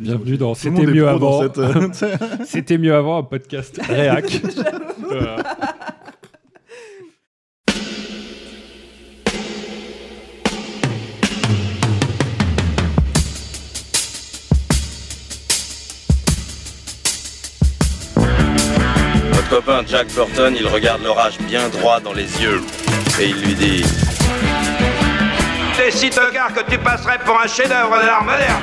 Bienvenue dans C'était mieux avant. cette, euh, C'était mieux avant, un podcast réac. Voilà. Notre copain Jack Burton, il regarde l'orage bien droit dans les yeux et il lui dit T'es si tocard que tu passerais pour un chef-d'œuvre de l'art moderne.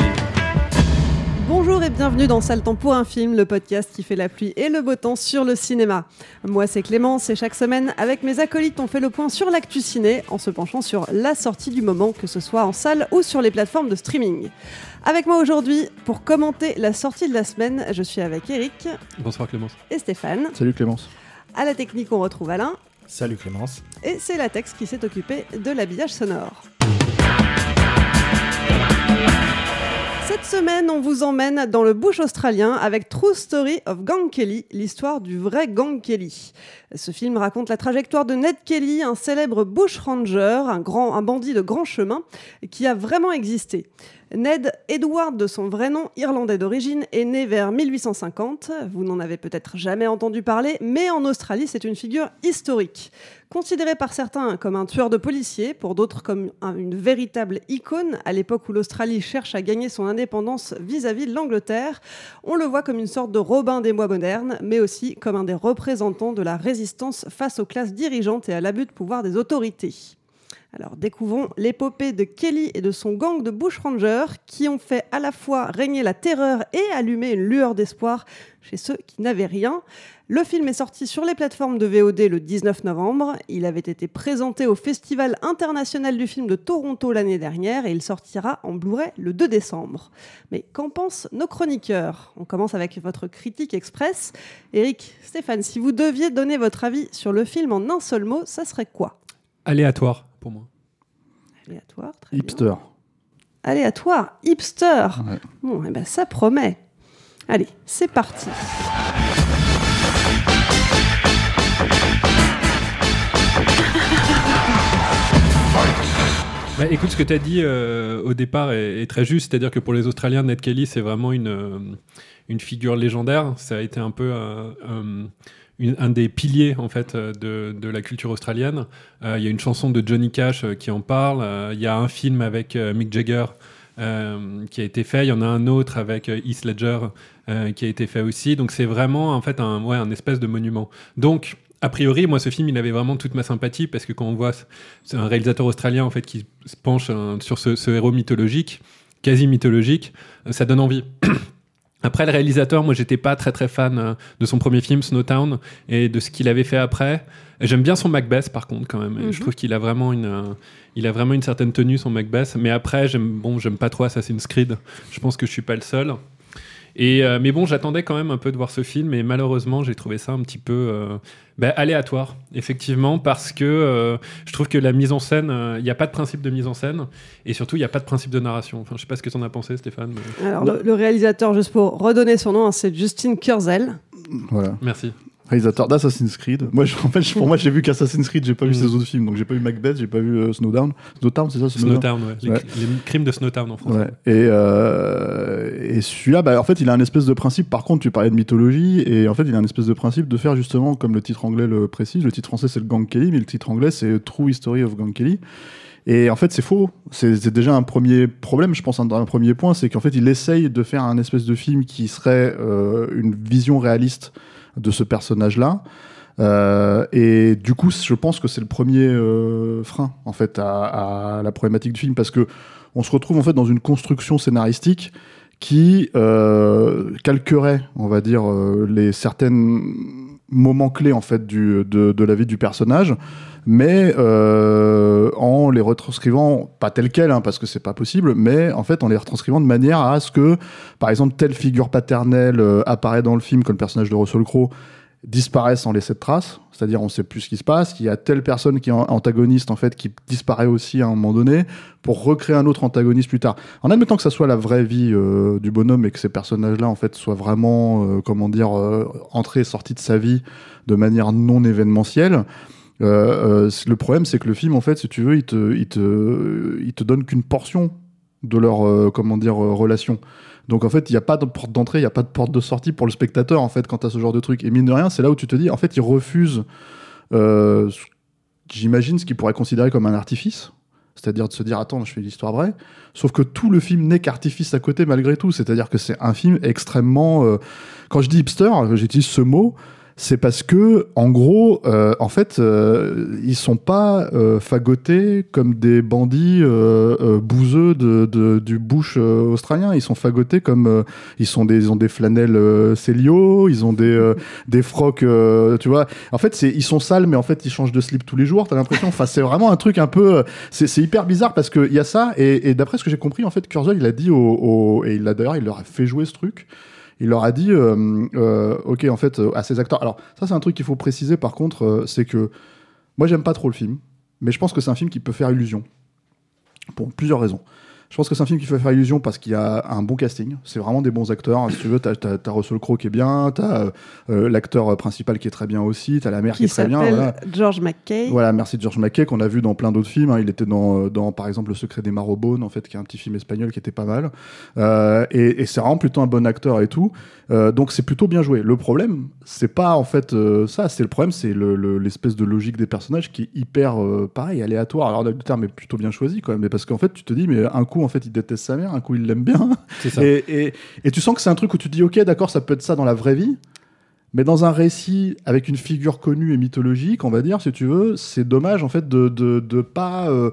Bonjour et bienvenue dans Sale Temps pour un film, le podcast qui fait la pluie et le beau temps sur le cinéma. Moi c'est Clémence et chaque semaine avec mes acolytes on fait le point sur l'actu ciné en se penchant sur la sortie du moment, que ce soit en salle ou sur les plateformes de streaming. Avec moi aujourd'hui pour commenter la sortie de la semaine, je suis avec Eric Bonsoir Clémence. et Stéphane. Salut Clémence. À la technique on retrouve Alain Salut Clémence. et c'est Latex qui s'est occupé de l'habillage sonore. Cette semaine, on vous emmène dans le bush australien avec True Story of Gang Kelly, l'histoire du vrai Gang Kelly. Ce film raconte la trajectoire de Ned Kelly, un célèbre bush ranger, un, un bandit de grand chemin, qui a vraiment existé. Ned Edward, de son vrai nom irlandais d'origine, est né vers 1850. Vous n'en avez peut-être jamais entendu parler, mais en Australie, c'est une figure historique. Considéré par certains comme un tueur de policiers, pour d'autres comme un- une véritable icône à l'époque où l'Australie cherche à gagner son indépendance vis-à-vis de l'Angleterre, on le voit comme une sorte de Robin des mois modernes, mais aussi comme un des représentants de la résistance face aux classes dirigeantes et à l'abus de pouvoir des autorités. Alors découvrons l'épopée de Kelly et de son gang de bushrangers qui ont fait à la fois régner la terreur et allumer une lueur d'espoir chez ceux qui n'avaient rien. Le film est sorti sur les plateformes de VOD le 19 novembre. Il avait été présenté au Festival international du film de Toronto l'année dernière et il sortira en Blu-ray le 2 décembre. Mais qu'en pensent nos chroniqueurs? On commence avec votre critique express. Eric, Stéphane, si vous deviez donner votre avis sur le film en un seul mot, ça serait quoi? Aléatoire pour moi. Aléatoire, très bien. Hipster. Aléatoire, hipster. Ouais. Bon, eh ben, ça promet. Allez, c'est parti. Bah, écoute, ce que tu as dit euh, au départ est, est très juste, c'est-à-dire que pour les Australiens, Ned Kelly, c'est vraiment une, euh, une figure légendaire. Ça a été un peu euh, euh, un des piliers en fait euh, de, de la culture australienne. Euh, Il y a une chanson de Johnny Cash euh, qui en parle. Il y a un film avec Mick Jagger qui a été fait. Il y en a un autre avec Heath Ledger qui a été fait aussi. Donc c'est vraiment en fait un, ouais, un espèce de monument. Donc a priori, moi, ce film, il avait vraiment toute ma sympathie parce que quand on voit, un réalisateur australien en fait qui se penche euh, sur ce, héros mythologique, quasi mythologique, ça donne envie. Après, le réalisateur, moi, j'étais pas très très fan euh, de son premier film, Snowtown, et de ce qu'il avait fait après. J'aime bien son Macbeth, par contre, quand même. Mhm. Je trouve qu'il a vraiment une, euh, il a vraiment une certaine tenue, son Macbeth. Mais après, j'aime, bon, j'aime pas trop Assassin's Creed. Je pense que je suis pas le seul. Et euh, mais bon, j'attendais quand même un peu de voir ce film, et malheureusement, j'ai trouvé ça un petit peu euh, bah, aléatoire, effectivement, parce que euh, je trouve que la mise en scène, euh, il n'y a pas de principe de mise en scène, et surtout, il n'y a pas de principe de narration. Enfin, je sais pas ce que tu en as pensé, Stéphane. mais- Alors, le, le réalisateur, juste pour redonner son nom, hein, c'est Justin Kurzel. Voilà. Merci. Réalisateur d'Assassin's Creed. Moi, je- en fait, je- pour moi, j'ai vu qu'Assassin's Creed, j'ai pas vu Mm. ses autres films. Donc, j'ai pas vu Macbeth, j'ai pas vu euh, Snowdown. Snowtown, c'est ça Snowtown, ouais. Les, Ouais. les crimes de Snowtown en France. Ouais. Et, euh, et celui-là, bah, en fait, il a un espèce de principe. Par contre, tu parlais de mythologie, et en fait, il a un espèce de principe de faire justement, comme le titre anglais le précise, le titre français c'est le Gang Kelly, mais le titre anglais c'est True History of Gang Kelly. Et en fait, c'est faux. C'est c'est déjà un premier problème, je pense, un, un premier point, c'est qu'en fait, il essaye de faire un espèce de film qui serait euh, une vision réaliste de ce personnage-là. Euh, et du coup, je pense que c'est le premier euh, frein en fait à, la problématique du film parce que on se retrouve en fait dans une construction scénaristique qui euh, calquerait, on va dire, les certains moments clés en fait de la vie du personnage, mais euh, en les retranscrivant pas tel quel, hein, parce que c'est pas possible, mais en fait en les retranscrivant de manière à ce que, par exemple, telle figure paternelle euh, apparaît dans le film comme le personnage de Russell Crowe disparaissent sans laisser de traces, c'est-à-dire on sait plus ce qui se passe, il y a telle personne qui est an- antagoniste en fait qui disparaît aussi à un moment donné pour recréer un autre antagoniste plus tard. En admettant que ça soit la vraie vie euh, du bonhomme et que ces personnages-là en fait soient vraiment euh, comment dire euh, entrés et sortis de sa vie de manière non événementielle. Euh, euh, le problème c'est que le film en fait si tu veux il te te donne qu'une portion de leur euh, comment dire relation. Donc en fait, il n'y a pas de porte d'entrée, il n'y a pas de porte de sortie pour le spectateur en fait quand as ce genre de truc. Et mine de rien, c'est là où tu te dis, en fait, ils refusent, euh, j'imagine, ce qu'ils pourraient considérer comme un artifice. C'est-à-dire de se dire, attends, je fais l'histoire vraie. Sauf que tout le film n'est qu'artifice à côté malgré tout. C'est-à-dire que c'est un film extrêmement... Quand je dis hipster, j'utilise ce mot, c'est parce que, en gros, euh, en fait, euh, ils sont pas euh, fagotés comme des bandits euh, euh, bouseux de, de- du bush euh, australien. Ils sont fagotés comme ils sont des, ils ont des flanelles Célio, ils ont des des frocs, tu vois. En fait, c'est ils sont sales, mais en fait, ils changent de slip tous les jours. T'as l'impression. Enfin, c'est vraiment un truc un peu. C'est hyper bizarre parce que il y a ça et, et d'après ce que j'ai compris, en fait, Kurzweil, il a dit au, au- et il a d'ailleurs, il leur a fait jouer ce truc. Il leur a dit, euh, euh, ok, en fait, euh, à ces acteurs. Alors, ça, c'est un truc qu'il faut préciser. Par contre, c'est que moi, j'aime pas trop le film, mais je pense que c'est un film qui peut faire illusion pour plusieurs raisons. Je pense que c'est un film qui fait faire illusion parce qu'il y a un bon casting. C'est vraiment des bons acteurs. Si tu veux, t'as as, Russell Crowe qui est bien, t'as euh, euh, l'acteur principal qui est très bien aussi, t'as la mère qui, Qui est très bien. Voilà. George McKay. Voilà, merci George McKay qu'on a vu dans plein d'autres films. hein. Il était dans, euh, dans, par exemple, Le Secret des Marrowbones, en fait, qui est un petit film espagnol qui était pas mal. Euh, et et c'est vraiment plutôt un bon acteur et tout. Euh, donc c'est plutôt bien joué. Le problème, c'est pas en fait ça. C'est le problème, c'est le- le- l'espèce de logique des personnages qui est hyper pareil, aléatoire. Alors le terme est plutôt bien choisi quand même, mais parce qu'en fait, tu te dis, mais un coup, en fait, il déteste sa mère, un coup, il l'aime bien. Ça. Et, et, et tu sens que c'est un truc où tu te dis, ok, d'accord, ça peut être ça dans la vraie vie. Mais dans un récit avec une figure connue et mythologique, on va dire, si tu veux, c'est dommage en fait de de, de pas euh,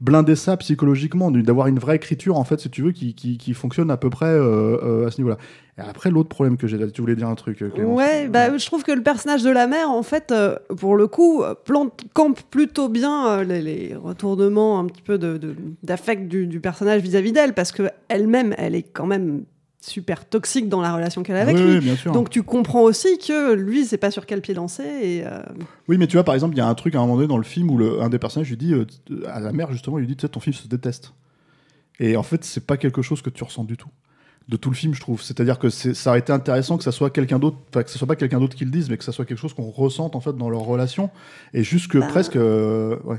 blinder ça psychologiquement, d'avoir une vraie écriture en fait, si tu veux, qui, qui, qui fonctionne à peu près euh, euh, à ce niveau-là. Et après, l'autre problème que j'ai là, tu voulais dire un truc, euh, Clémence Ouais, bah, je trouve que le personnage de la mère, en fait, euh, pour le coup, plante, campe plutôt bien les, les retournements un petit peu de- de- d'affect du, du personnage vis-à-vis d'elle, parce que elle-même, elle est quand même super toxique dans la relation qu'elle a avec Oui, lui. oui, bien sûr. Donc tu comprends aussi que lui, c'est pas sur quel pied danser. Et, euh, Oui, mais tu vois, par exemple, il y a un truc à un moment donné dans le film où le, un des personnages lui dit euh, à la mère, justement, il lui dit, tu sais, ton fils se déteste. Et en fait, c'est pas quelque chose que tu ressens du tout. De tout le film, je trouve. C'est-à-dire que c'est- ça aurait été intéressant que ça soit quelqu'un d'autre, enfin, que ce soit pas quelqu'un d'autre qui le dise, mais que ça soit quelque chose qu'on ressente, en fait, dans leur relation. Et juste que Bah. presque. euh, ouais.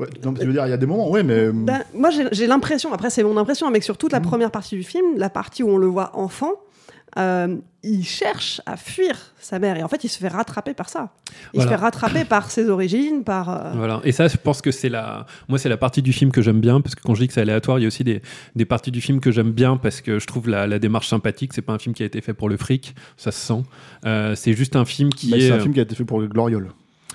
Ouais, non, veux dire, il y a des moments, ouais, mais. Ben, moi, j'ai l'impression, après c'est mon impression, hein, mais que sur toute la première partie du film, la partie où on le voit enfant, euh, il cherche à fuir sa mère et en fait il se fait rattraper par ça. Il Voilà. se fait rattraper par ses origines, par... euh, Voilà. Et ça, je pense que c'est la, moi, c'est la partie du film que j'aime bien parce que quand je dis que c'est aléatoire, il y a aussi des, des parties du film que j'aime bien parce que je trouve la, la démarche sympathique. C'est pas un film qui a été fait pour le fric, ça se sent. Euh, c'est juste un film qui bah, est. c'est un film qui a été fait pour le Gloriole.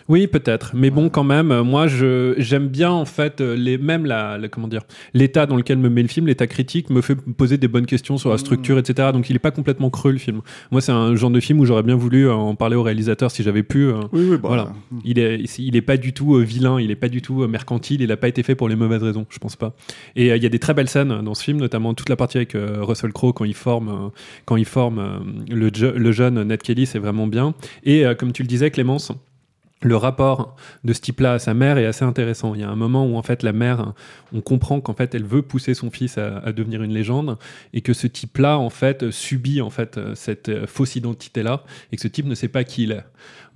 Oui, peut-être. Mais bon, quand même, euh, moi, je j'aime bien en fait euh, les même la, la- comment dire l'état dans lequel me met le film, l'état critique me fait poser des bonnes questions sur la structure, etc. Donc, il est pas complètement creux le film. Moi, c'est un genre de film où j'aurais bien voulu euh, en parler au réalisateur si j'avais pu. Oui, oui, bah, voilà. Il est, il est pas du tout vilain, il est pas du tout mercantile, il a pas été fait pour les mauvaises raisons, je pense pas. Et euh, il y a des très belles scènes dans ce film, notamment toute la partie avec euh, Russell Crowe quand il forme, euh, quand il forme le, le jeune Ned Kelly, c'est vraiment bien. Et comme tu le disais, Clémence. Le rapport de ce type-là à sa mère est assez intéressant. Il y a un moment où en fait la mère, on comprend qu'en fait elle veut pousser son fils à, devenir une légende et que ce type-là en fait subit en fait cette fausse identité-là et que ce type ne sait pas qui il est.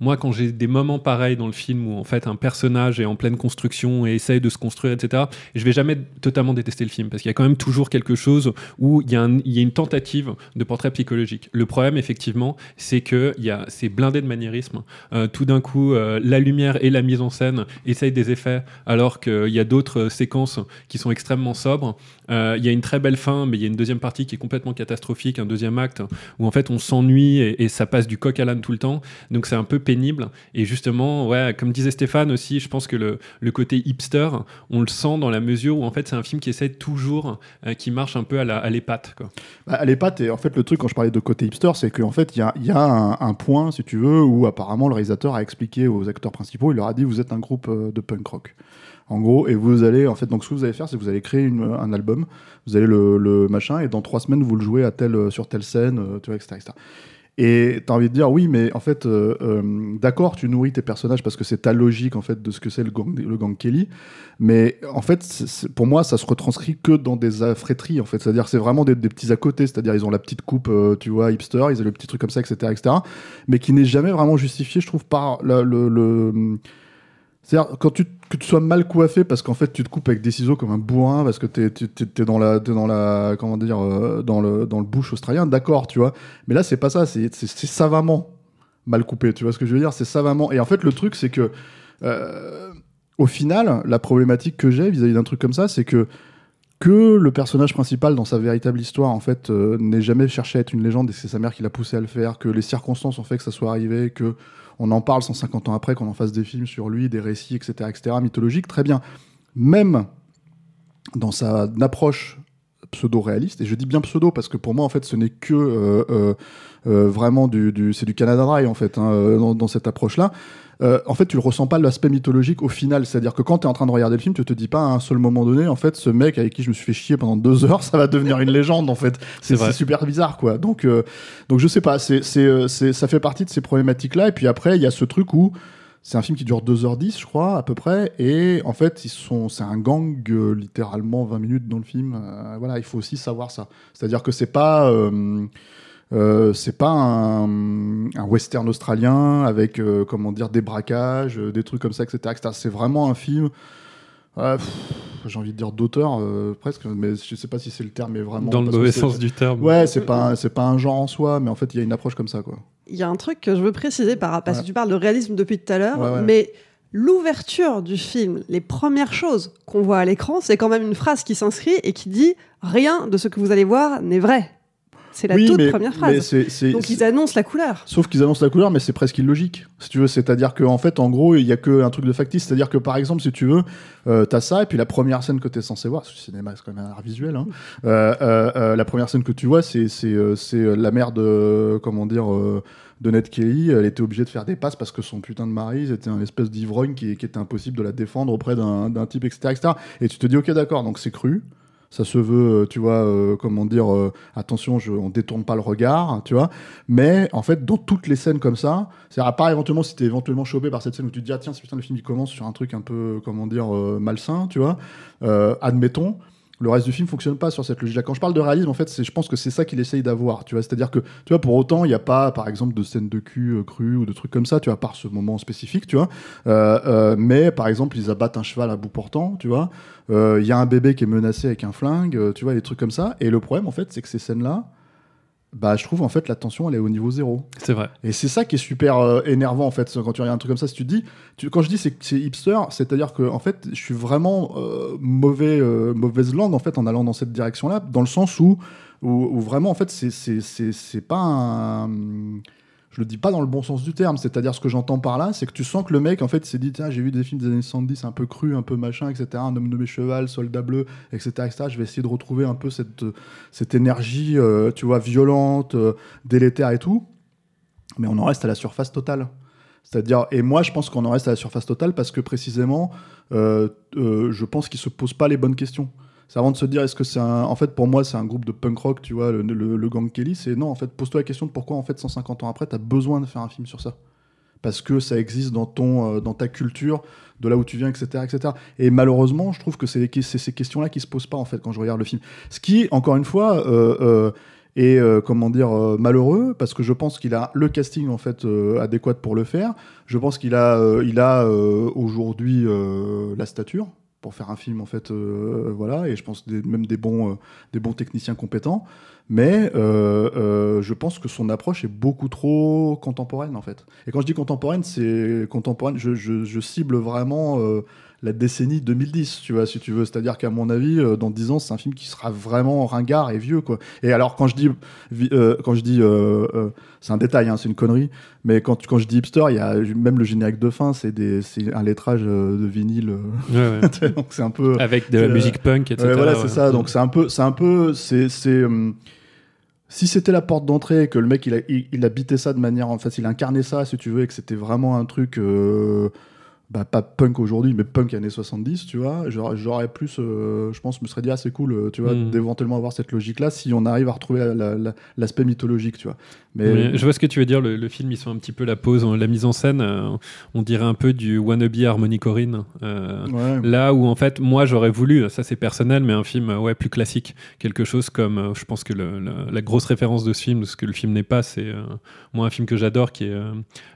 Moi, quand j'ai des moments pareils dans le film où en fait un personnage est en pleine construction et essaye de se construire, etc., je vais jamais totalement détester le film parce qu'il y a quand même toujours quelque chose où il y a, une tentative de portrait psychologique. Le problème, effectivement, c'est que c'est blindé de maniérisme. Euh, tout d'un coup, euh, la lumière et la mise en scène essayent des effets alors qu'il y a d'autres euh, séquences qui sont extrêmement sobres. Euh, Il y a une très belle fin, mais il y a une deuxième partie qui est complètement catastrophique, un deuxième acte où en fait on s'ennuie et, et ça passe du coq à l'âne tout le temps. Donc c'est un peu pénible. Et justement, ouais, comme disait Stéphane aussi, je pense que le, le côté hipster, on le sent dans la mesure où en fait c'est un film qui essaie toujours, euh, qui marche un peu à la- à l'épate. Bah, à l'épate, et en fait, le truc, quand je parlais de côté hipster, c'est qu'en fait, il y a, y a un, point, si tu veux, où apparemment le réalisateur a expliqué aux acteurs principaux, il leur a dit, vous êtes un groupe euh, de punk rock. En gros, et vous allez, en fait, donc ce que vous allez faire, c'est que vous allez créer un album, vous allez le, le machin, et dans trois semaines, vous le jouez à telle, sur telle scène, euh, tu vois, etc. etc. Et t'as envie de dire, oui, mais en fait, euh, euh, d'accord, tu nourris tes personnages parce que c'est ta logique, en fait, de ce que c'est le gang, le gang Kelly. Mais en fait, pour moi, ça se retranscrit que dans des affréteries, en fait. C'est-à-dire, c'est vraiment des, des petits à côté. C'est-à-dire, ils ont la petite coupe, euh, tu vois, hipster, ils ont le petit truc comme ça, etc., etc. Mais qui n'est jamais vraiment justifié, je trouve, par la- le. le- C'est-à-dire, quand tu, que tu sois mal coiffé parce qu'en fait, tu te coupes avec des ciseaux comme un bourrin parce que t'es, t'es- t'es dans la, t'es dans la, comment dire, euh, dans le, dans le bush australien, d'accord, tu vois. Mais là, c'est pas ça, c'est savamment mal coupé, tu vois ce que je veux dire C'est savamment. Et en fait, le truc, c'est que. euh, au final, la problématique que j'ai vis-à-vis d'un truc comme ça, c'est que que le personnage principal dans sa véritable histoire en fait euh, n'ait jamais cherché à être une légende et c'est sa mère qui l'a poussé à le faire, que les circonstances ont fait que ça soit arrivé, que on en parle 150 ans après, qu'on en fasse des films sur lui, des récits, etc., etc., mythologiques, très bien. Même dans sa approche pseudo-réaliste, et je dis bien pseudo parce que pour moi en fait ce n'est que euh, euh, vraiment du, c'est du Canada Dry en fait hein, dans, dans cette approche-là. Euh, en fait, tu le ressens pas l'aspect mythologique au final. C'est-à-dire que quand tu es en train de regarder le film, tu te dis pas à un seul moment donné, en fait, ce mec avec qui je me suis fait chier pendant deux heures, ça va devenir une légende, en fait. C'est super bizarre, quoi. Donc, euh, donc je sais pas, euh, c'est- ça fait partie de ces problématiques-là. Et puis après, il y a ce truc où c'est un film qui dure 2h10, je crois, à peu près. Et en fait, ils sont, c'est un gang, euh, littéralement 20 minutes dans le film. Euh, voilà, il faut aussi savoir ça. C'est-à-dire que c'est pas. euh, euh, c'est pas un, un western australien avec euh, comment dire des braquages, euh, des trucs comme ça, etc. etc. C'est vraiment un film. euh, J'ai envie de dire d'auteur euh, presque, mais je sais pas si c'est le terme, mais vraiment. Dans le mauvais sens du terme. Ouais, c'est pas un- c'est pas un genre en soi, mais en fait il y a une approche comme ça quoi. Il y a un truc que je veux préciser par rapport, parce Ouais. que tu parles de réalisme depuis tout à l'heure, Ouais, ouais. mais l'ouverture du film, les premières choses qu'on voit à l'écran, c'est quand même une phrase qui s'inscrit et qui dit rien de ce que vous allez voir n'est vrai. C'est la Oui, toute mais- première phrase. Donc ils annoncent la couleur. Sauf qu'ils annoncent la couleur, mais c'est presque illogique, si tu veux. C'est-à-dire qu'en fait, en gros, il y a qu'un truc de factice. C'est-à-dire que, par exemple, si tu veux, euh, t'as ça, et puis la première scène que t'es censé voir, parce que le cinéma, c'est quand même un art visuel, hein, euh, euh, euh, la première scène que tu vois, c'est la mère de, comment dire, de Ned Kelly. Elle était obligée de faire des passes parce que son putain de mari, c'était un espèce d'ivrogne qui, qui était impossible de la défendre auprès d'un d'un type, etc., etc. Et tu te dis, ok, d'accord, donc c'est cru. Ça se veut, euh, tu vois, euh, comment dire, euh, attention, je, on détourne pas le regard, tu vois. Mais en fait, dans toutes les scènes comme ça, c'est à part éventuellement si t'es éventuellement chopé par cette scène où tu te dis, ah tiens, le film il commence sur un truc un peu, comment dire, malsain, tu vois. Admettons. Le reste du film fonctionne pas sur cette logique-là. Quand je parle de réalisme, en fait, je pense que c'est ça qu'il essaye d'avoir, tu vois. C'est-à-dire que, tu vois, pour autant, il n'y a pas, par exemple, de scènes de cul euh, crues ou de trucs comme ça, tu vois, à part ce moment spécifique, tu vois. Euh, euh, mais, par exemple, ils abattent un cheval à bout portant, tu vois. Euh, Il y a un bébé qui est menacé avec un flingue, tu vois, des trucs comme ça. Et le problème, en fait, c'est que ces scènes-là, bah, je trouve, en fait, la tension, elle est au niveau zéro. C'est vrai. Et c'est ça qui est super euh, énervant en fait quand tu regardes un truc comme ça. Si tu te dis, tu- quand je dis c'est c'est hipster, c'est-à-dire que en fait, je suis vraiment euh, mauvais, euh, mauvaise langue en fait en allant dans cette direction-là, dans le sens où, où, où vraiment en fait c'est c'est c'est c'est pas un je le dis pas dans le bon sens du terme, c'est-à-dire ce que j'entends par là, c'est que tu sens que le mec en fait s'est dit tiens j'ai vu des films des années 70 un peu crus, un peu machin, etc. Un homme nommé cheval, soldat bleu, etc., etc. Je vais essayer de retrouver un peu cette cette énergie, euh, tu vois, violente, euh, délétère et tout mais on en reste à la surface totale. C'est-à-dire, et moi je pense qu'on en reste à la surface totale parce que précisément, euh, euh, je pense qu'ils se posent pas les bonnes questions. C'est avant de se dire, est-ce que c'est un. En fait, pour moi, c'est un groupe de punk rock, tu vois, le, gang Kelly. C'est non, en fait, pose-toi la question de pourquoi, en fait, 150 ans après, tu as besoin de faire un film sur ça. Parce que ça existe dans, ton, euh, dans ta culture, de là où tu viens, etc. etc. Et malheureusement, je trouve que c'est ces questions-là qui se posent pas, en fait, quand je regarde le film. Ce qui, encore une fois, euh, euh, est, comment dire, malheureux, parce que je pense qu'il a le casting, en fait, adéquat pour le faire. Je pense qu'il a, il a aujourd'hui la stature pour faire un film en fait euh, voilà et je pense même des bons euh, des bons techniciens compétents. Mais euh, euh, je pense que son approche est beaucoup trop contemporaine en fait. Et quand je dis contemporaine c'est contemporaine je, cible vraiment euh, la décennie 2010, tu vois, si tu veux. C'est-à-dire qu'à mon avis, euh, dans 10 ans, c'est un film qui sera vraiment ringard et vieux, quoi. Et alors, quand je dis, euh, quand je dis, euh, c'est un détail, hein, c'est une connerie, mais quand, quand je dis hipster, il y a même le générique de fin, c'est un lettrage de vinyle. Ouais, ouais. donc c'est un peu. Avec de la musique punk, etc. Ouais, voilà, c'est ça. Donc c'est un peu, c'est un peu, c'est, hum, si c'était la porte d'entrée, et que le mec il, a, il, il habitait ça de manière, en fait, il incarnait ça, si tu veux, et que c'était vraiment un truc, euh, bah, pas punk aujourd'hui, mais punk années 70, tu vois, j'aurais, plus, euh, je pense, me serait dit, ah, c'est cool, euh, tu vois, Mm. d'éventuellement avoir cette logique-là, si on arrive à retrouver la- la- la- l'aspect mythologique, tu vois. Mais, je vois ce que tu veux dire. Le, le film, ils sont un petit peu la pose, la mise en scène. euh, on dirait un peu du wannabe Harmony Corinne. euh, ouais. Là où en fait, moi j'aurais voulu, ça c'est personnel, mais un film ouais plus classique, quelque chose comme, je pense que le- le- la grosse référence de ce film, ce que le film n'est pas, c'est moi un film que j'adore qui est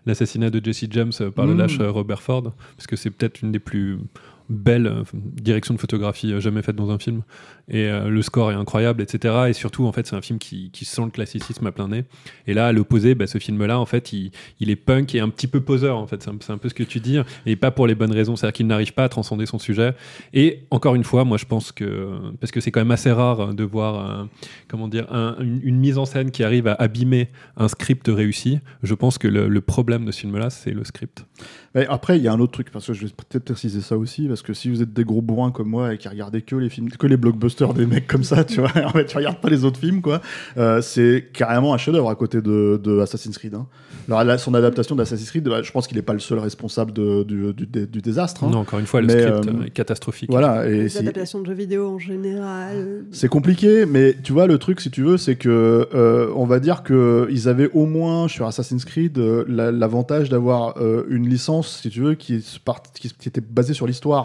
l'assassinat de Jesse James par le Mm. lâche Robert Ford, parce que c'est peut-être une des plus belles euh, directions de photographie euh, jamais faites dans un film, et euh, le score est incroyable, etc. Et surtout en fait c'est un film qui, sent le classicisme à plein nez. Et là à l'opposé, bah, ce film-là en fait il, il est punk et un petit peu poseur en fait, c'est un, peu ce que tu dis, et pas pour les bonnes raisons, c'est-à-dire qu'il n'arrive pas à transcender son sujet. Et encore une fois, moi je pense que parce que c'est quand même assez rare de voir comment dire un- une, mise en scène qui arrive à abîmer un script réussi. Je pense que le, problème de ce film-là, c'est le script. Après, il y a un autre truc, parce que je vais peut-être préciser ça aussi, parce que si vous êtes des gros bourrins comme moi et qui regardez que les films, que les blockbusters des mecs comme ça, tu vois, en fait, tu regardes pas les autres films, quoi, euh, c'est carrément un chef-d'œuvre à côté de, de Assassin's Creed. hein. Alors, là, son adaptation d'Assassin's Creed, bah, je pense qu'il est pas le seul responsable de- du, du- du- du désastre. hein. Non, encore une fois, le Mais, script euh, est catastrophique. Voilà, et Les si- adaptations de jeux vidéo en général. c'est compliqué, mais tu vois, le truc, si tu veux, c'est que euh, on va dire que ils avaient au moins sur Assassin's Creed euh, la- l'avantage d'avoir euh, une licence, si tu veux, part- qui était basée sur l'histoire.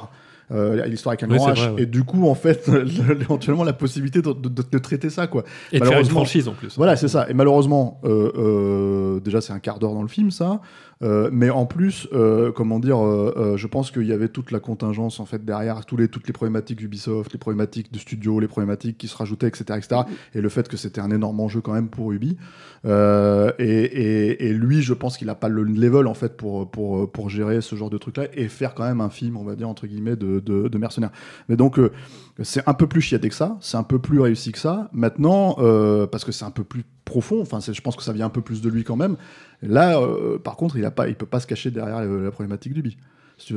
Euh, l'histoire avec un Oui, grand H vrai, ouais. et du coup en fait éventuellement la possibilité de, de- de traiter ça quoi Et de faire une franchise en plus. voilà, c'est ça. Et malheureusement, euh, euh, déjà, c'est un quart d'heure dans le film, ça. Euh, mais en plus, euh, comment dire, euh, je pense qu'il y avait toute la contingence en fait derrière, tous les, toutes les problématiques Ubisoft, les problématiques du studio, les problématiques qui se rajoutaient, etc., etc. Et le fait que c'était un énorme enjeu quand même pour Ubi. Et, et- et lui, je pense qu'il n'a pas le level en fait pour, pour, pour gérer ce genre de truc-là et faire quand même un film, on va dire entre guillemets, de, de, de mercenaires. Mais donc, euh, c'est un peu plus chiadé que ça, c'est un peu plus réussi que ça. Maintenant, euh, parce que c'est un peu plus profond, enfin, je pense que ça vient un peu plus de lui quand même. Là, euh, par contre, il il peut pas se cacher derrière la problématique du bi.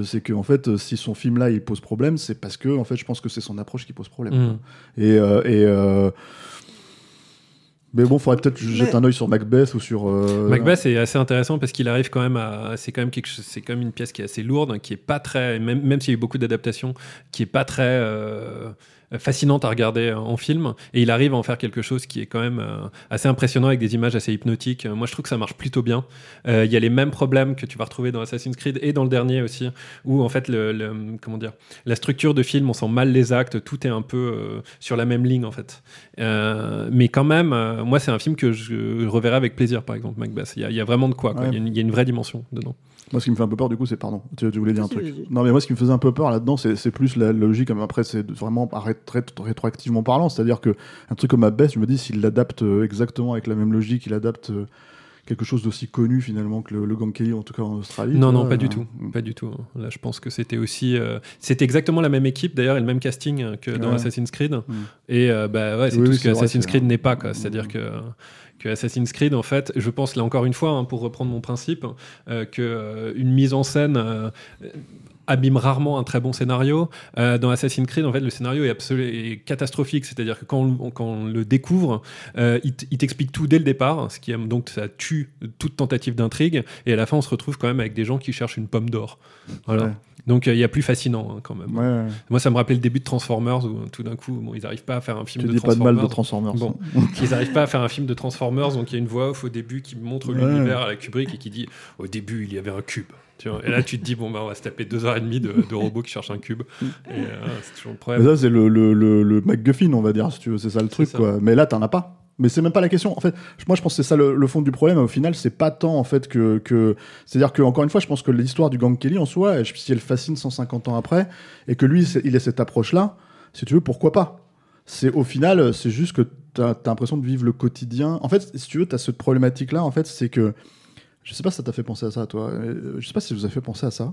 C'est que en fait, si son film là, il pose problème, c'est parce que en fait, je pense que c'est son approche qui pose problème. Mm. quoi. Et, euh, et euh, mais bon, faudrait peut-être jeter un œil sur Macbeth ou sur. euh, Macbeth est assez intéressant parce qu'il arrive quand même à. C'est quand même quelque chose. C'est quand même une pièce qui est assez lourde, qui est pas très. Même, même s'il y a eu beaucoup d'adaptations, qui est pas très euh, fascinante à regarder en film. Et il arrive à en faire quelque chose qui est quand même euh, assez impressionnant avec des images assez hypnotiques. Moi, je trouve que ça marche plutôt bien. Euh, Il y a les mêmes problèmes que tu vas retrouver dans Assassin's Creed et dans le dernier aussi, où en fait, le, le- comment dire, la structure de film, on sent mal les actes, tout est un peu euh, sur la même ligne en fait. Euh, mais quand même, euh, moi, c'est un film que je reverrai avec plaisir, par exemple, Macbeth. Il y a, il y a vraiment de quoi. Ouais. Y il y a une vraie dimension dedans. Moi, ce qui me fait un peu peur, du coup, c'est pardon. Tu, tu voulais dire un truc. Non, mais moi, ce qui me faisait un peu peur là-dedans, c'est c'est plus la logique. mais Après, c'est vraiment ré- ré- rétroactivement parlant, c'est-à-dire que un truc comme Macbeth, je me dis s'il l'adapte euh, exactement avec la même logique, il adapte euh, quelque chose d'aussi connu finalement que le, le Gang Kelly, en tout cas en Australie. Non, non, vois, pas du euh, tout. Pas du tout. Là, je pense que c'était aussi. euh, c'était exactement la même équipe, d'ailleurs, et le même casting euh, que dans Ouais. Assassin's Creed. Mm. Et euh, bah, ouais, c'est Oui, tout oui, ce c'est que vrai, Assassin's Creed n'est pas. quoi. C'est-à-dire que. Assassin's Creed, en fait, je pense là encore une fois, hein, pour reprendre mon principe, euh, que euh, mise en scène euh, abîme rarement un très bon scénario. Euh, dans Assassin's Creed, en fait, le scénario est, absolu- est catastrophique, c'est-à-dire que quand on, quand on le découvre, euh, il t'explique tout dès le départ, ce qui donc ça tue toute tentative d'intrigue, et à la fin, on se retrouve quand même avec des gens qui cherchent une pomme d'or. Voilà. Ouais. Donc euh, il y a plus fascinant hein, quand même. Ouais, ouais. Moi, ça me rappelait le début de Transformers où tout d'un coup, bon, ils n'arrivent pas à faire un film de dis pas de Transformers. mal de Transformers. Bon, ils n'arrivent pas à faire un film de Transformers, donc il y a une voix off au début qui montre l'univers à la Kubrick et qui dit au début il y avait un cube. Tu vois, et là tu te dis bon bah on va se taper deux heures et demie de, de robots qui cherchent un cube. Et euh, c'est toujours le Mais problème. ça, c'est le, le, le, le MacGuffin, on va dire, si tu veux, c'est ça le truc, ça. quoi. Mais là, t'en as pas. Mais c'est même pas la question. En fait, moi, je pense que c'est ça le, le fond du problème. Au final, c'est pas tant, en fait, que. que... C'est-à-dire que, encore une fois, je pense que l'histoire du gang Kelly, en soi, si elle fascine 150 ans après, et que lui, il a cette approche-là, si tu veux, pourquoi pas? C'est Au final, c'est juste que t'as as, l'impression de vivre le quotidien. En fait, si tu veux, t'as cette problématique-là, en fait, c'est que. Je sais pas si ça t'a fait penser à ça, toi. Euh, Je sais pas si vous avez fait penser à ça,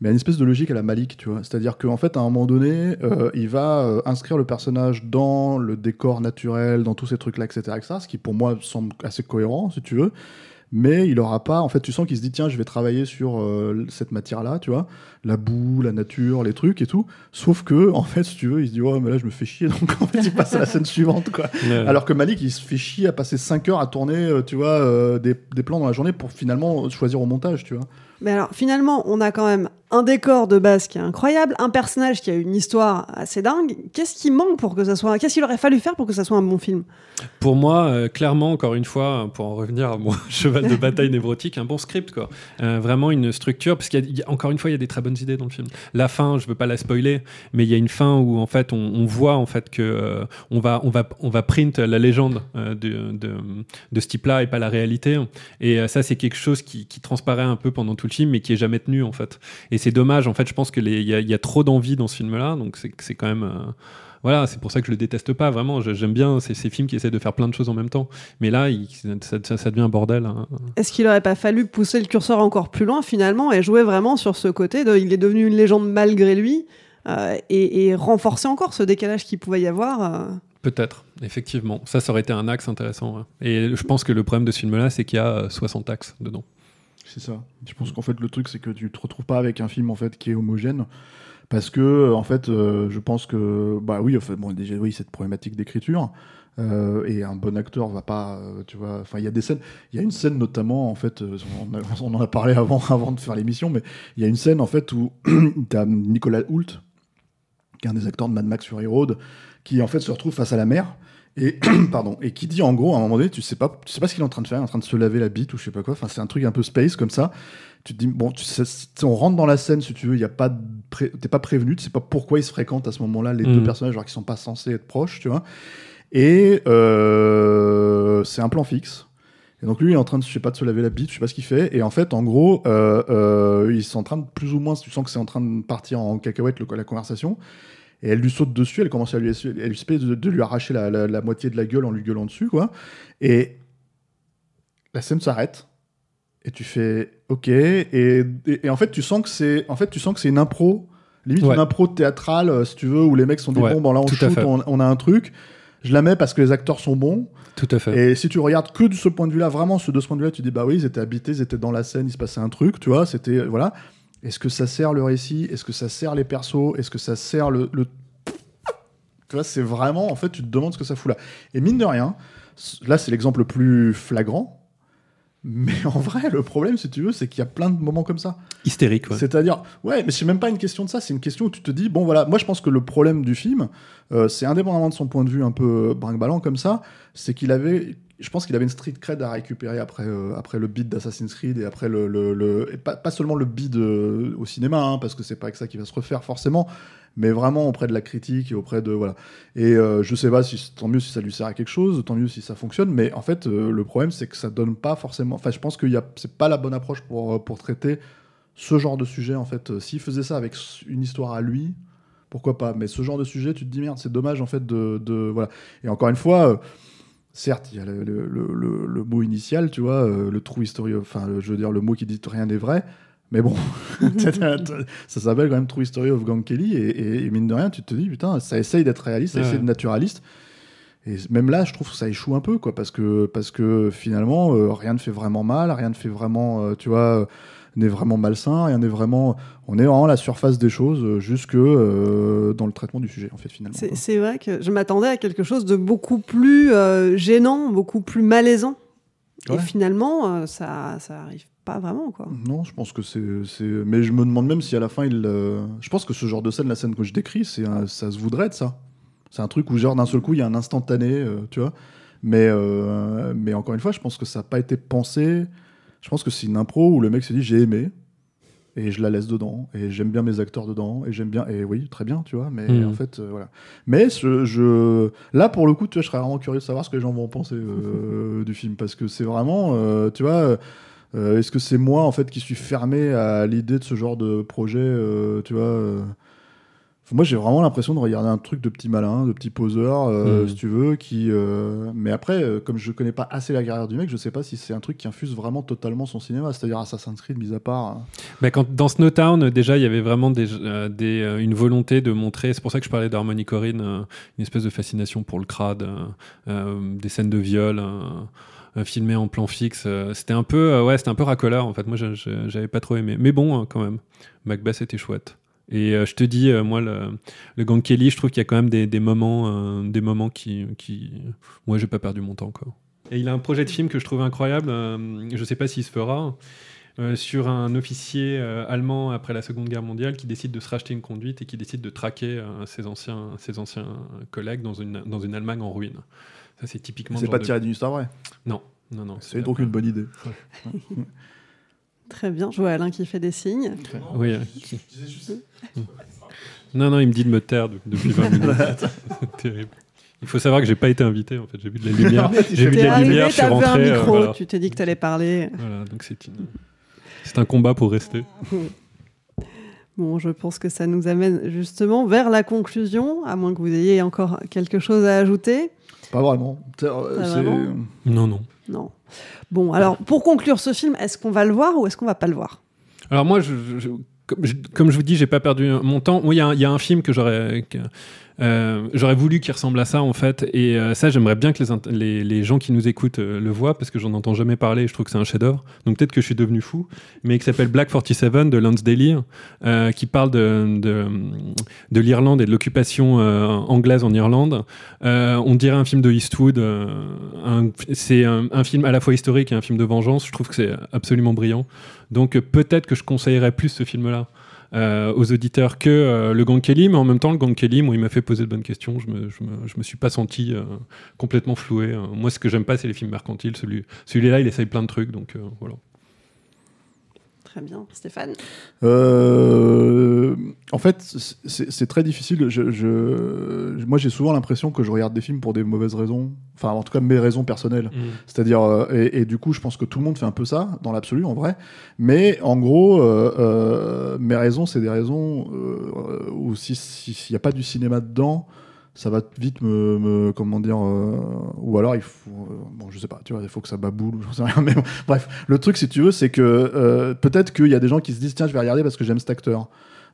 mais a une espèce de logique à la Malik, tu vois. C'est-à-dire qu'en fait, à un moment donné, euh, il va euh, inscrire le personnage dans le décor naturel, dans tous ces trucs-là, etc., etc., ce qui pour moi semble assez cohérent, si tu veux. Mais il aura pas. En fait, tu sens qu'il se dit tiens, je vais travailler sur euh, cette matière-là, tu vois, la boue, la nature, les trucs et tout. Sauf que, en fait, si tu veux, il se dit oh, mais là, je me fais chier. Donc, en fait, il passe à la scène suivante, quoi. Ouais. Alors que Malik, il se fait chier à passer 5 heures à tourner, euh, tu vois, euh, des, des plans dans la journée pour finalement choisir au montage, tu vois. Mais alors, finalement, on a quand même un décor de base qui est incroyable, un personnage qui a une histoire assez dingue. Qu'est-ce qui manque pour que ça soit. Qu'est-ce qu'il aurait fallu faire pour que ça soit un bon film? Pour moi, euh, clairement, encore une fois, pour en revenir à mon cheval de bataille névrotique, un bon script, quoi. Euh, vraiment une structure, parce qu'il y a- il y a, encore une fois, il y a des très bonnes idées dans le film. La fin, je veux pas la spoiler, mais il y a une fin où en fait, on, voit en fait que euh, on va, on va, on va print la légende de, de, ce type-là et pas la réalité. Et ça, c'est quelque chose qui, qui transparaît un peu pendant tout le film, mais qui est jamais tenu en fait. Et c'est dommage. En fait, je pense que les- il y, a- il y a trop d'envie dans ce film-là, donc c'est quand même. euh, voilà, c'est pour ça que je le déteste pas, vraiment. J'aime bien ces, ces films qui essaient de faire plein de choses en même temps. Mais là, il- ça, ça- ça devient un bordel. hein. Est-ce qu'il aurait pas fallu pousser le curseur encore plus loin finalement et jouer vraiment sur ce côté de il est devenu une légende malgré lui euh, et, et renforcer encore ce décalage qu'il pouvait y avoir euh. Peut-être, effectivement. Ça, ça aurait été un axe intéressant. ouais. Et je pense que le problème de ce film-là, c'est qu'il y a euh, 60 axes dedans. C'est ça. Je pense qu'en fait, le truc, c'est que tu te retrouves pas avec un film en fait qui est homogène. Parce que, en fait, euh, je pense que, bah oui, en fait, bon, déjà, oui, cette problématique d'écriture. euh, et un bon acteur va pas, euh, tu vois. Enfin, il y a des scènes. Il y a une scène notamment, en fait, euh, on en a parlé avant, avant de faire l'émission, mais il y a une scène en fait où tu as Nicolas Hoult, qui est un des acteurs de Mad Max Fury Road, qui en fait se retrouve face à la mer et pardon et qui dit en gros à un moment donné tu sais pas tu sais pas ce qu'il est en train de faire en train de se laver la bite ou je sais pas quoi. Enfin c'est un truc un peu space comme ça. Tu te dis bon tu sais, on rentre dans la scène si tu veux y a pas t'es pas prévenu tu sais pas pourquoi ils se fréquentent à ce moment-là les deux Mhm. personnages alors qu'ils sont pas censés être proches tu vois. Et euh, c'est un plan fixe. Et donc lui il est en train de je sais pas de se laver la bite je sais pas ce qu'il fait. Et en fait en gros euh, euh, ils sont en train de plus ou moins tu sens que c'est en train de partir en cacahuète le- la conversation et elle lui saute dessus, elle commence à lui, elle essaie de, de lui arracher la, la- la moitié de la gueule en lui gueulant dessus, quoi. Et la scène s'arrête. Et tu fais OK. Et, et- et en fait, tu sens que c'est, en fait, tu sens que c'est une impro, limite Ouais. une impro théâtrale, euh, si tu veux, où les mecs sont des Ouais, bons. Bon, là, à shoot, on, on a un truc. Je la mets parce que les acteurs sont bons. Tout à fait. Et si tu regardes que de ce point de vue-là, vraiment, ce- de ce point de vue-là, tu dis bah oui, ils étaient habités, ils étaient dans la scène, il se passait un truc, tu vois, c'était voilà. Est-ce que ça sert le récit? Est-ce que ça sert les persos? Est-ce que ça sert le, le- Tu vois, c'est vraiment en fait, tu te demandes ce que ça fout là. Et mine de rien, là c'est l'exemple le plus flagrant. Mais en vrai, le problème, si tu veux, c'est qu'il y a plein de moments comme ça. Hystérique, ouais. C'est-à-dire, ouais, mais c'est même pas une question de ça, c'est une question où tu te dis, bon voilà, moi je pense que le problème du film, euh, c'est indépendamment de son point de vue un peu brinque-ballant comme ça, c'est qu'il avait, je pense qu'il avait une street cred à récupérer après, euh, après le beat d'Assassin's Creed et après le, le, pas, pas seulement le beat euh, au cinéma, hein, parce que c'est pas avec ça qu'il va se refaire forcément, mais vraiment auprès de la critique et auprès de voilà. Et euh, je sais pas si tant mieux si ça lui sert à quelque chose, tant mieux si ça fonctionne, mais en fait euh, le problème c'est que ça donne pas forcément. Enfin, je pense a c'est pas la bonne approche pour pour traiter ce genre de sujet en fait. S'il faisait ça avec une histoire à lui, pourquoi pas? Mais ce genre de sujet, tu te dis merde, c'est dommage en fait de, de voilà. Et encore une fois. Certes, il y a le, le- le- le- le mot initial, tu vois, euh, le true history, of- enfin, je veux dire, le mot qui dit rien n'est vrai, mais bon, ça s'appelle quand même True History of Gang Kelly, et, et- et mine de rien, tu te dis, putain, ça essaye d'être réaliste, ça Ouais. essaye d'être naturaliste, et même là, je trouve que ça échoue un peu, quoi, parce que, parce que finalement, euh, rien ne fait vraiment mal, rien ne fait vraiment, euh, tu vois, n'est vraiment malsain, rien n'est vraiment. On est vraiment à la surface des choses, euh, jusque euh, dans le traitement du sujet, en fait, finalement. C'est vrai que je m'attendais à quelque chose de beaucoup plus euh, gênant, beaucoup plus malaisant. Et finalement, ça, ça arrive pas vraiment, quoi. Non, je pense que c'est. Mais je me demande même si à la fin, il. Je pense que ce genre de scène, la scène que je décris, c'est un- ça se voudrait de ça. C'est un truc où, genre, d'un seul coup, il y a un instantané, tu vois. Mais, euh, mais encore une fois, je pense que ça n'a pas été pensé. Je pense que c'est une impro où le mec se dit j'ai aimé et je la laisse dedans et j'aime bien mes acteurs dedans et j'aime bien et oui très bien tu vois mais Mhm. en fait euh, voilà mais je là pour le coup tu vois je serais vraiment curieux de savoir ce que les gens vont penser euh, du film parce que c'est vraiment euh, tu vois est-ce que c'est moi en fait qui suis fermé à l'idée de ce genre de projet tu vois Moi, j'ai vraiment l'impression de regarder un truc de petit malin, de petit poseur, euh, Mm. si tu veux, qui. euh, Mais après, euh, comme je connais pas assez la carrière du mec, je sais pas si c'est un truc qui infuse vraiment totalement son cinéma. C'est-à-dire Assassin's Creed, mis à part. Bah, quand, dans Snowtown, déjà, il y avait vraiment des, des, une volonté de montrer, c'est pour ça que je parlais d'Harmony Corinne, une espèce de fascination pour le crade, des scènes de viol. filmées en plan fixe, c'était un peu, ouais, c'était un peu racoleur en fait. Moi, j'avais pas trop aimé, mais bon, hein, quand même. Macbeth était chouette. Et euh, je te dis, euh, moi, le, le Gang Kelly, je trouve qu'il y a quand même des, des moments, euh, des moments qui, qui, moi, j'ai pas perdu mon temps, quoi. Et il a un projet de film que je trouve incroyable. je sais pas s'il se fera. euh, sur un officier euh, allemand après la Seconde Guerre mondiale qui décide de se racheter une conduite et qui décide de traquer euh, ses, anciens, ses anciens collègues dans une, dans une Allemagne en ruine. Ça, c'est typiquement. C'est pas genre de- tiré d'une histoire vraie? Non, non, non. C'est donc une bonne idée. Très bien. Je vois Alain qui fait des signes. Oui. euh, qui- Non, non, il me dit de me taire de- depuis 20 minutes. C'est terrible. Il faut savoir que j'ai pas été invité en fait. J'ai vu de la lumière. J'ai vu de T'es la arrivé, lumière, je suis t'avais un rentré. euh, micro, voilà. tu t'es dit que t'allais parler. Voilà, donc c'est une... c'est un combat pour rester. Bon, je pense que ça nous amène justement vers la conclusion, à moins que vous ayez encore quelque chose à ajouter. Pas vraiment. Euh, Pas vraiment Non, non. Non. Bon, alors pour conclure ce film, est-ce qu'on va le voir ou est-ce qu'on va pas le voir? Alors moi, je- comme, je, vous dis, j'ai pas perdu mon temps. Moi, il y, a un- film que euh, j'aurais voulu qui ressemble à ça en fait, et euh, ça, j'aimerais bien que les, gens qui nous écoutent euh, le voient parce que j'en entends jamais parler. Je trouve que c'est un chef-d'œuvre. Donc peut-être que je suis devenu fou, mais qui s'appelle Black 47 de Lance Daly, qui parle de, de, de l'Irlande et de l'occupation anglaise en Irlande. On dirait un film de Eastwood. c'est un film à la fois historique et un film de vengeance. Je trouve que c'est absolument brillant. Donc euh, peut-être que je conseillerais plus ce film-là euh, aux auditeurs que euh, le Gang Kelly, mais en même temps, le Gang Kelly, il m'a fait poser de bonnes questions. Je me, me, suis pas senti complètement floué. Moi, ce que j'aime pas, c'est les films mercantiles. Celui, celui-là, il essaye plein de trucs, donc voilà. Très bien. Stéphane Euh, en fait, c'est très difficile. Je, je- moi, j'ai souvent l'impression que je regarde des films pour des mauvaises raisons. Enfin, en tout cas, mes raisons personnelles. C'est-à-dire, euh, et, et du coup, je pense que tout le monde fait un peu ça, dans l'absolu, en vrai. Mais en gros, euh, euh, mes raisons, c'est des raisons euh, où s'il n'y a pas du cinéma dedans, ça va vite me, me- comment dire, euh, ou alors il faut, euh, bon, je sais pas, tu vois, il faut que ça baboule, ou j'en sais rien. Mais bon, bref, le truc, si tu veux, c'est que euh, peut-être qu'il y a des gens qui se disent, tiens, je vais regarder parce que j'aime cet acteur.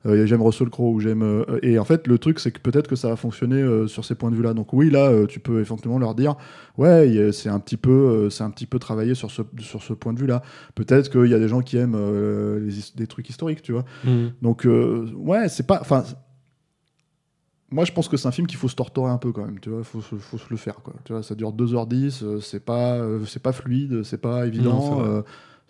J'aime Russell Crowe ou j'aime et en fait le truc c'est que peut-être que ça va fonctionner sur ces points de vue là donc oui là tu peux effectivement leur dire ouais c'est un petit peu c'est un petit peu travaillé sur ce sur ce point de vue là peut-être qu'il y a des gens qui aiment les des trucs historiques tu vois Mhm. donc ouais c'est pas enfin moi je pense que c'est un film qu'il faut se torturer un peu quand même tu vois faut, se- faut se le faire quoi. Tu vois ça dure 2h10 euh, c'est pas euh, c'est pas fluide c'est pas évident Non, c'est euh,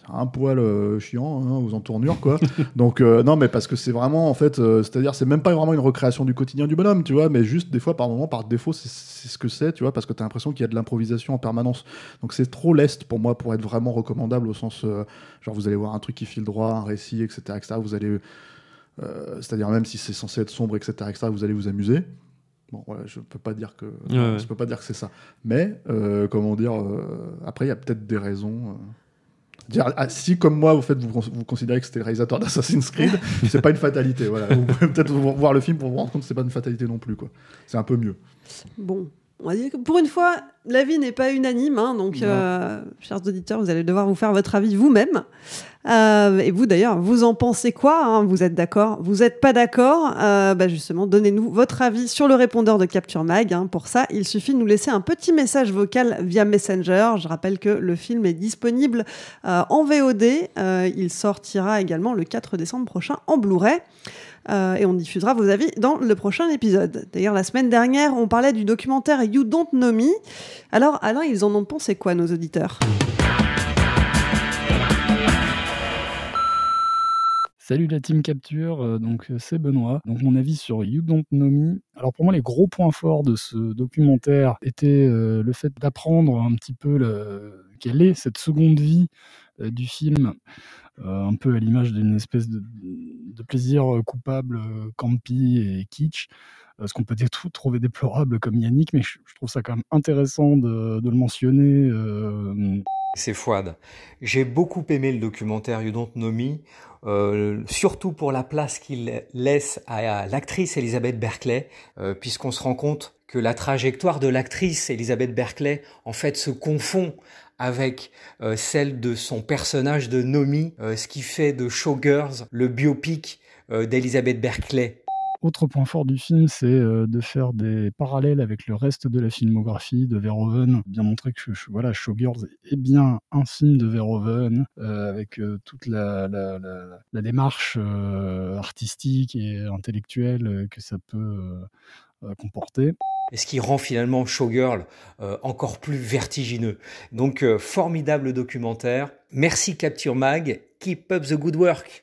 c'est un poil euh, chiant hein, aux entournures quoi. Donc euh, non mais parce que c'est vraiment en fait euh, c'est-à-dire c'est même pas vraiment une recréation du quotidien du bonhomme tu vois mais juste des fois par moment par défaut c'est c'est ce que c'est tu vois parce que tu as l'impression qu'il y a de l'improvisation en permanence. Donc c'est trop leste pour moi pour être vraiment recommandable au sens genre vous allez voir un truc qui file droit un récit etc etc vous allez euh, c'est-à-dire même si c'est censé être sombre etc etc vous allez vous amuser Bon, voilà, je peux pas dire que ouais. je peux pas dire que c'est ça. Mais euh, comment dire euh, Après, il y a peut-être des raisons. euh. Dire, ah, si comme moi, vous faites, vous, vous considérez que c'était le réalisateur d'Assassin's Creed, c'est pas une fatalité. Voilà. Vous pouvez peut-être vo- voir le film pour vous rendre compte que c'est pas une fatalité non plus. Quoi. C'est un peu mieux. Bon, on va dire que pour une fois, l'avis n'est pas unanime, hein, donc, euh, chers auditeurs, vous allez devoir vous faire votre avis vous-même. Euh, et vous d'ailleurs, vous en pensez quoi hein Vous êtes d'accord Vous n'êtes pas d'accord Euh, bah Justement, donnez-nous votre avis sur le répondeur de Capture Mag. hein. Pour ça, il suffit de nous laisser un petit message vocal via Messenger. Je rappelle que le film est disponible euh, en VOD. Euh, il sortira également le 4 décembre prochain en Blu-ray. Euh, et on diffusera vos avis dans le prochain épisode. D'ailleurs, la semaine dernière, on parlait du documentaire You Don't Know Me. Alors, Alain, ils en ont pensé quoi, nos auditeurs? Salut la team Capture, euh, donc euh, c'est Benoît. Mon avis sur You Don't Know. Alors pour moi les gros points forts de ce documentaire étaient euh, le fait d'apprendre un petit peu le- quelle est cette seconde vie du film, un peu à l'image d'une espèce de, plaisir coupable, campy et kitsch. ce qu'on peut trou- trouver déplorable comme Yannick, mais je, trouve ça quand même intéressant de le mentionner. C'est Fouad. J'ai beaucoup aimé le documentaire You Don't Know euh, surtout pour la place qu'il laisse à, l'actrice Elisabeth Berkeley, euh, puisqu'on se rend compte que la trajectoire de l'actrice Elisabeth Berkeley, en fait, se confond avec euh, celle de son personnage de Nomi, ce qui fait de Showgirls le biopic d'Elisabeth Berkeley autre point fort du film, c'est euh, de faire des parallèles avec le reste de la filmographie de Verhoeven, bien montrer que voilà, Showgirls est bien un film de Verhoeven, euh, avec euh, toute la, démarche artistique et intellectuelle que ça peut comporter. Et ce qui rend finalement Showgirl encore plus vertigineux. Donc, formidable documentaire. Merci Capture Mag. Keep up the good work.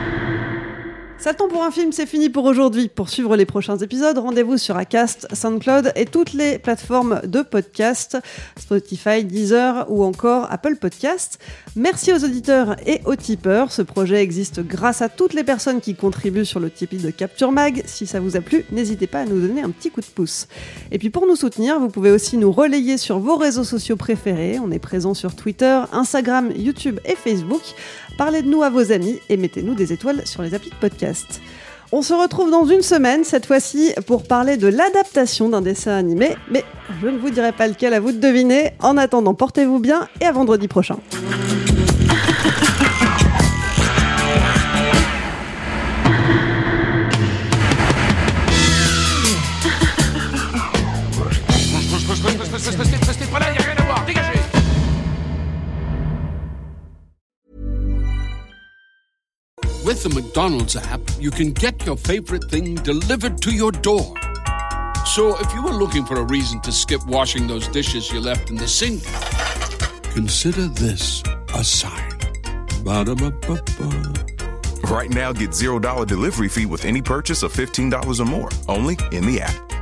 Ça tombe pour un film, c'est fini pour aujourd'hui. Pour suivre les prochains épisodes, rendez-vous sur Acast, SoundCloud et toutes les plateformes de podcast, Spotify, Deezer ou encore Apple Podcast. Merci aux auditeurs et aux tipeurs. Ce projet existe grâce à toutes les personnes qui contribuent sur le Tipeee de Capture Mag. Si ça vous a plu, n'hésitez pas à nous donner un petit coup de pouce. Et puis pour nous soutenir, vous pouvez aussi nous relayer sur vos réseaux sociaux préférés. On est présent sur Twitter, Instagram, YouTube et Facebook. Parlez de nous à vos amis et mettez-nous des étoiles sur les applis de podcast. On se retrouve dans une semaine, cette fois-ci, pour parler de l'adaptation d'un dessin animé, mais je ne vous dirai pas lequel à vous de deviner. En attendant, portez-vous bien et à vendredi prochain. With the McDonald's app, you can get your favorite thing delivered to your door. So if you were looking for a reason to skip washing those dishes you left in the sink, consider this a sign. Ba-da-ba-ba-ba. Right now, get $0 delivery fee with any purchase of $15 or more, only in the app.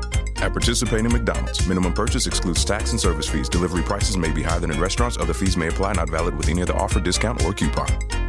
At participating McDonald's, minimum purchase excludes tax and service fees. Delivery prices may be higher than in restaurants. Other fees may apply, not valid with any other offer, discount, or coupon.